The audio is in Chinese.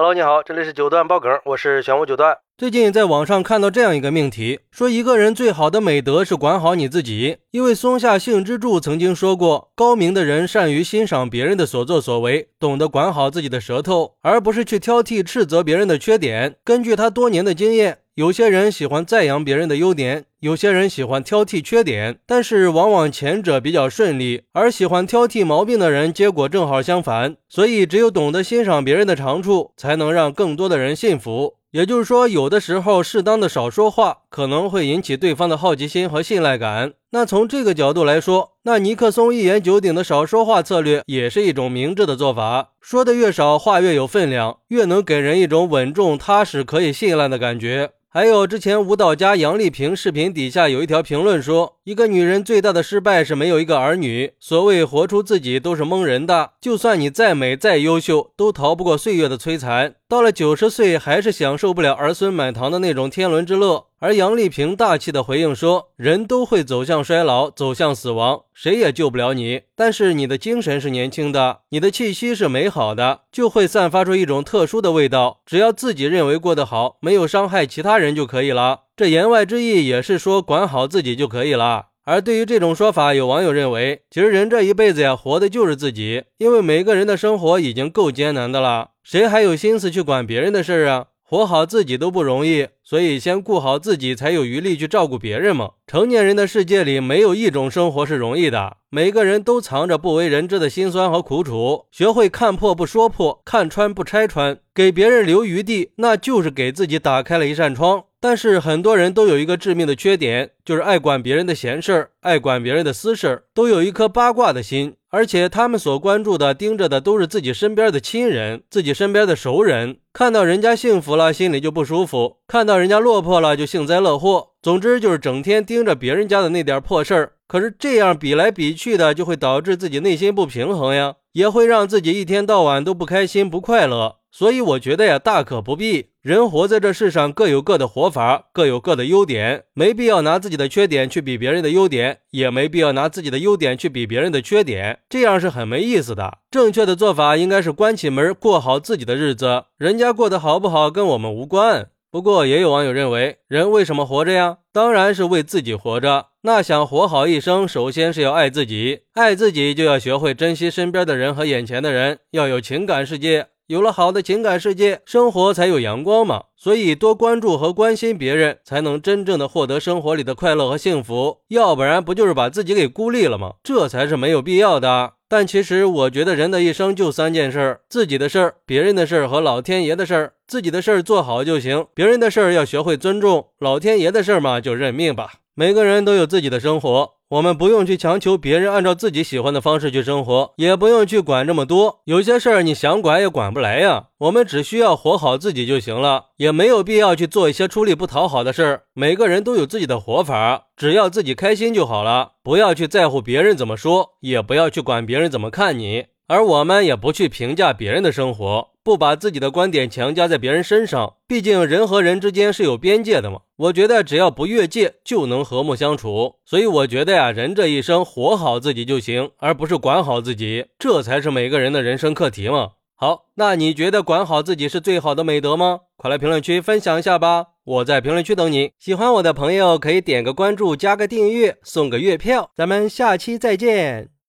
Hello，你好，这里是九段爆梗，我是玄武九段。最近在网上看到这样一个命题，说一个人最好的美德是管好你自己。因为松下幸之助曾经说过，高明的人善于欣赏别人的所作所为，懂得管好自己的舌头，而不是去挑剔斥责别人的缺点。根据他多年的经验。有些人喜欢赞扬别人的优点，有些人喜欢挑剔缺点，但是往往前者比较顺利，而喜欢挑剔毛病的人，结果正好相反。所以，只有懂得欣赏别人的长处，才能让更多的人信服。也就是说，有的时候适当的少说话，可能会引起对方的好奇心和信赖感。那从这个角度来说，那尼克松一言九鼎的少说话策略也是一种明智的做法。说的越少，话越有分量，越能给人一种稳重、踏实、可以信赖的感觉。还有之前舞蹈家杨丽萍视频底下有一条评论说，一个女人最大的失败是没有一个儿女。所谓活出自己都是蒙人的，就算你再美再优秀，都逃不过岁月的摧残。到了九十岁，还是享受不了儿孙满堂的那种天伦之乐。而杨丽萍大气的回应说：“人都会走向衰老，走向死亡，谁也救不了你。但是你的精神是年轻的，你的气息是美好的，就会散发出一种特殊的味道。只要自己认为过得好，没有伤害其他人就可以了。这言外之意也是说，管好自己就可以了。”而对于这种说法，有网友认为，其实人这一辈子呀，活的就是自己，因为每个人的生活已经够艰难的了，谁还有心思去管别人的事儿啊？活好自己都不容易，所以先顾好自己，才有余力去照顾别人嘛。成年人的世界里，没有一种生活是容易的，每个人都藏着不为人知的辛酸和苦楚。学会看破不说破，看穿不拆穿，给别人留余地，那就是给自己打开了一扇窗。但是很多人都有一个致命的缺点，就是爱管别人的闲事儿，爱管别人的私事儿，都有一颗八卦的心，而且他们所关注的、盯着的都是自己身边的亲人、自己身边的熟人，看到人家幸福了，心里就不舒服；看到人家落魄了，就幸灾乐祸。总之就是整天盯着别人家的那点破事儿。可是这样比来比去的，就会导致自己内心不平衡呀，也会让自己一天到晚都不开心、不快乐。所以我觉得呀，大可不必。人活在这世上，各有各的活法，各有各的优点，没必要拿自己的缺点去比别人的优点，也没必要拿自己的优点去比别人的缺点，这样是很没意思的。正确的做法应该是关起门，过好自己的日子，人家过得好不好跟我们无关。不过也有网友认为，人为什么活着呀？当然是为自己活着。那想活好一生，首先是要爱自己，爱自己就要学会珍惜身边的人和眼前的人，要有情感世界。有了好的情感世界，生活才有阳光嘛。所以多关注和关心别人，才能真正的获得生活里的快乐和幸福。要不然不就是把自己给孤立了吗？这才是没有必要的。但其实我觉得人的一生就三件事儿：自己的事儿、别人的事儿和老天爷的事儿。自己的事儿做好就行，别人的事儿要学会尊重。老天爷的事儿嘛，就认命吧。每个人都有自己的生活。我们不用去强求别人按照自己喜欢的方式去生活，也不用去管这么多。有些事儿你想管也管不来呀。我们只需要活好自己就行了，也没有必要去做一些出力不讨好的事儿。每个人都有自己的活法，只要自己开心就好了。不要去在乎别人怎么说，也不要去管别人怎么看你。而我们也不去评价别人的生活，不把自己的观点强加在别人身上。毕竟人和人之间是有边界的嘛。我觉得只要不越界，就能和睦相处。所以我觉得呀，人这一生活好自己就行，而不是管好自己，这才是每个人的人生课题嘛。好，那你觉得管好自己是最好的美德吗？快来评论区分享一下吧，我在评论区等你。喜欢我的朋友可以点个关注，加个订阅，送个月票。咱们下期再见。